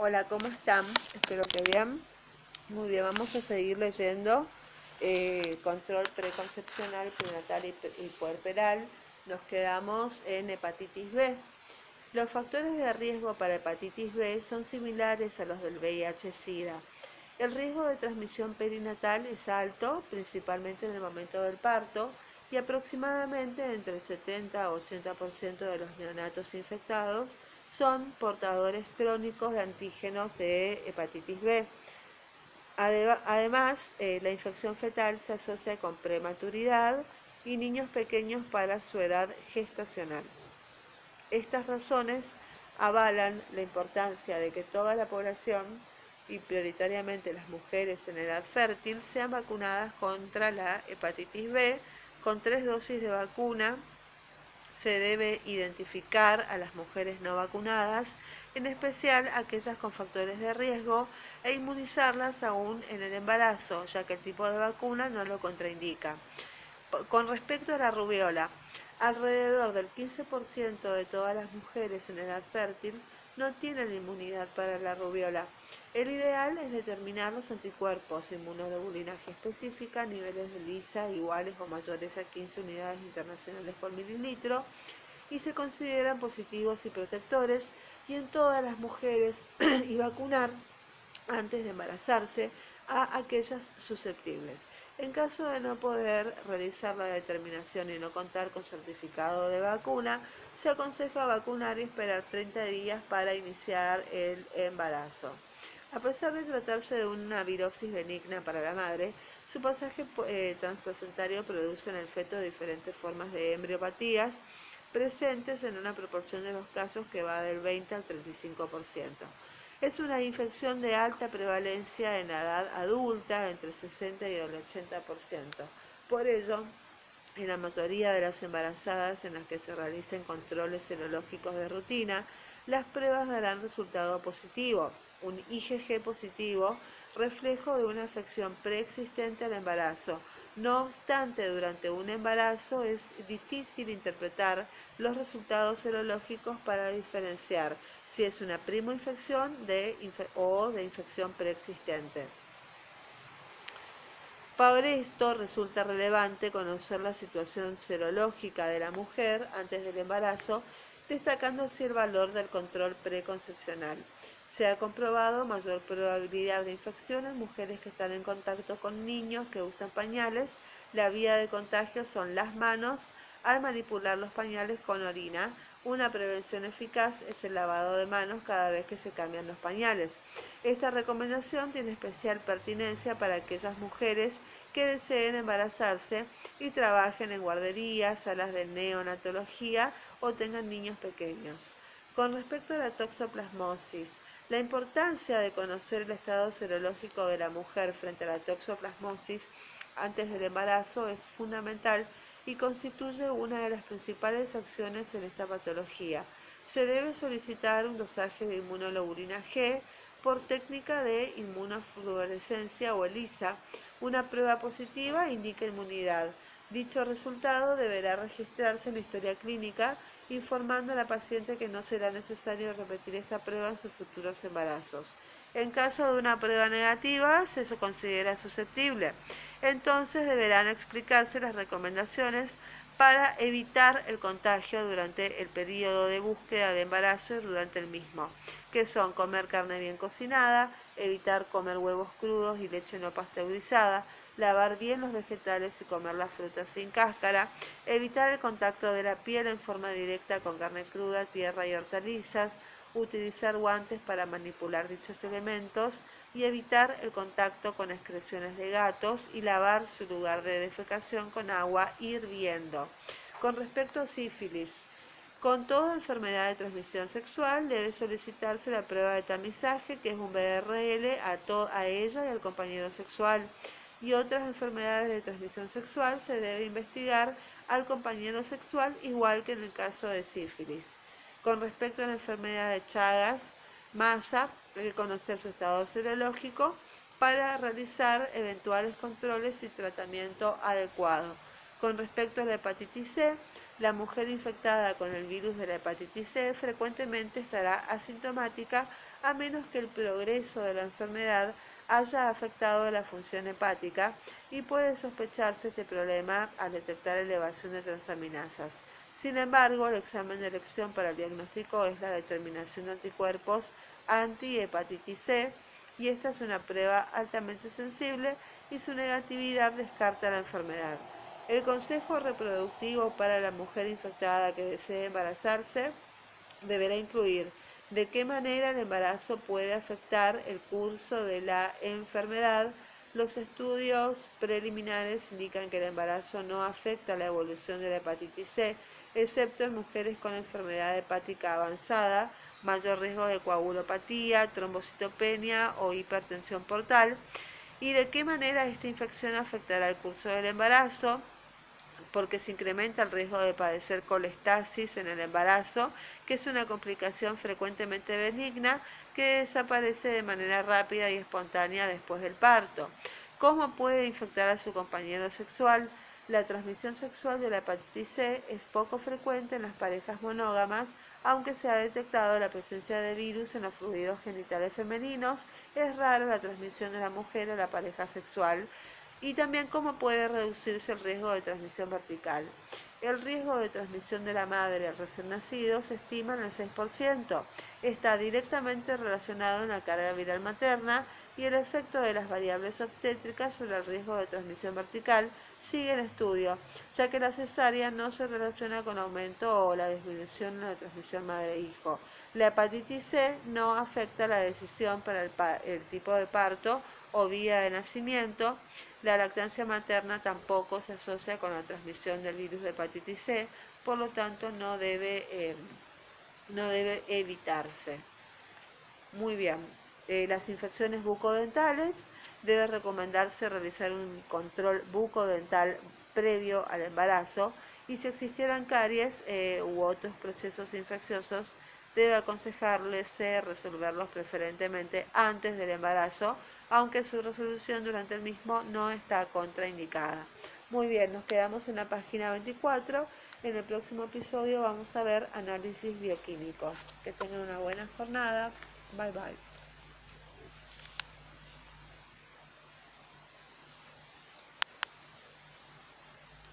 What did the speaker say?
Hola, ¿cómo están? Espero que bien. Muy bien, vamos a seguir leyendo eh, control preconcepcional, prenatal y, y puerperal. Nos quedamos en hepatitis B. Los factores de riesgo para hepatitis B son similares a los del VIH-Sida. El riesgo de transmisión perinatal es alto, principalmente en el momento del parto, y aproximadamente entre el 70 a 80% de los neonatos infectados son portadores crónicos de antígenos de hepatitis B. Además, eh, la infección fetal se asocia con prematuridad y niños pequeños para su edad gestacional. Estas razones avalan la importancia de que toda la población, y prioritariamente las mujeres en edad fértil, sean vacunadas contra la hepatitis B con tres dosis de vacuna se debe identificar a las mujeres no vacunadas, en especial aquellas con factores de riesgo, e inmunizarlas aún en el embarazo, ya que el tipo de vacuna no lo contraindica. Con respecto a la rubiola, alrededor del 15% de todas las mujeres en edad fértil no tienen inmunidad para la rubiola. El ideal es determinar los anticuerpos inmunoglobulinaje específica niveles de lisa iguales o mayores a 15 unidades internacionales por mililitro y se consideran positivos y protectores y en todas las mujeres y vacunar antes de embarazarse a aquellas susceptibles. En caso de no poder realizar la determinación y no contar con certificado de vacuna, se aconseja vacunar y esperar 30 días para iniciar el embarazo. A pesar de tratarse de una virosis benigna para la madre, su pasaje eh, transplacentario produce en el feto diferentes formas de embriopatías presentes en una proporción de los casos que va del 20 al 35%. Es una infección de alta prevalencia en la edad adulta, entre 60 y el 80%. Por ello, en la mayoría de las embarazadas en las que se realicen controles serológicos de rutina, las pruebas darán resultado positivo un IgG positivo, reflejo de una afección preexistente al embarazo. No obstante, durante un embarazo es difícil interpretar los resultados serológicos para diferenciar si es una primoinfección de o de infección preexistente. Para esto resulta relevante conocer la situación serológica de la mujer antes del embarazo, destacando así el valor del control preconcepcional. Se ha comprobado mayor probabilidad de infección en mujeres que están en contacto con niños que usan pañales. La vía de contagio son las manos al manipular los pañales con orina. Una prevención eficaz es el lavado de manos cada vez que se cambian los pañales. Esta recomendación tiene especial pertinencia para aquellas mujeres que deseen embarazarse y trabajen en guarderías, salas de neonatología o tengan niños pequeños. Con respecto a la toxoplasmosis, la importancia de conocer el estado serológico de la mujer frente a la toxoplasmosis antes del embarazo es fundamental y constituye una de las principales acciones en esta patología. Se debe solicitar un dosaje de inmunoglobulina G por técnica de inmunofluorescencia o ELISA. Una prueba positiva indica inmunidad. Dicho resultado deberá registrarse en la historia clínica informando a la paciente que no será necesario repetir esta prueba en sus futuros embarazos. En caso de una prueba negativa, se considera susceptible. Entonces deberán explicarse las recomendaciones para evitar el contagio durante el periodo de búsqueda de embarazo y durante el mismo, que son comer carne bien cocinada, evitar comer huevos crudos y leche no pasteurizada, lavar bien los vegetales y comer las frutas sin cáscara, evitar el contacto de la piel en forma directa con carne cruda, tierra y hortalizas, utilizar guantes para manipular dichos elementos y evitar el contacto con excreciones de gatos y lavar su lugar de defecación con agua hirviendo. Con respecto a sífilis, con toda enfermedad de transmisión sexual debe solicitarse la prueba de tamizaje, que es un BRL, a, a ella y al compañero sexual y otras enfermedades de transmisión sexual se debe investigar al compañero sexual igual que en el caso de sífilis. Con respecto a la enfermedad de Chagas, masa, hay que conocer su estado serológico para realizar eventuales controles y tratamiento adecuado. Con respecto a la hepatitis C, La mujer infectada con el virus de la hepatitis C frecuentemente estará asintomática a menos que el progreso de la enfermedad haya afectado la función hepática y puede sospecharse este problema al detectar elevación de transaminasas. Sin embargo, el examen de elección para el diagnóstico es la determinación de anticuerpos anti-hepatitis C y esta es una prueba altamente sensible y su negatividad descarta la enfermedad. El consejo reproductivo para la mujer infectada que desee embarazarse deberá incluir de qué manera el embarazo puede afectar el curso de la enfermedad. Los estudios preliminares indican que el embarazo no afecta la evolución de la hepatitis C, excepto en mujeres con enfermedad hepática avanzada, mayor riesgo de coagulopatía, trombocitopenia o hipertensión portal, y de qué manera esta infección afectará el curso del embarazo, porque se incrementa el riesgo de padecer colestasis en el embarazo, que es una complicación frecuentemente benigna que desaparece de manera rápida y espontánea después del parto. ¿Cómo puede infectar a su compañero sexual? La transmisión sexual de la hepatitis C es poco frecuente en las parejas monógamas, aunque se ha detectado la presencia de virus en los fluidos genitales femeninos, es rara la transmisión de la mujer a la pareja sexual y también cómo puede reducirse el riesgo de transmisión vertical. El riesgo de transmisión de la madre al recién nacido se estima en el 6%. Está directamente relacionado en la carga viral materna y el efecto de las variables obstétricas sobre el riesgo de transmisión vertical sigue en estudio, ya que la cesárea no se relaciona con aumento o la disminución en la transmisión madre-hijo. La hepatitis C no afecta la decisión para el, el tipo de parto o vía de nacimiento, la lactancia materna tampoco se asocia con la transmisión del virus de hepatitis C, por lo tanto no debe, eh, no debe evitarse. Muy bien, eh, las infecciones bucodentales debe recomendarse realizar un control bucodental previo al embarazo y si existieran caries eh, u otros procesos infecciosos debe aconsejarles resolverlos preferentemente antes del embarazo aunque su resolución durante el mismo no está contraindicada. Muy bien, nos quedamos en la página 24. En el próximo episodio vamos a ver análisis bioquímicos. Que tengan una buena jornada. Bye bye.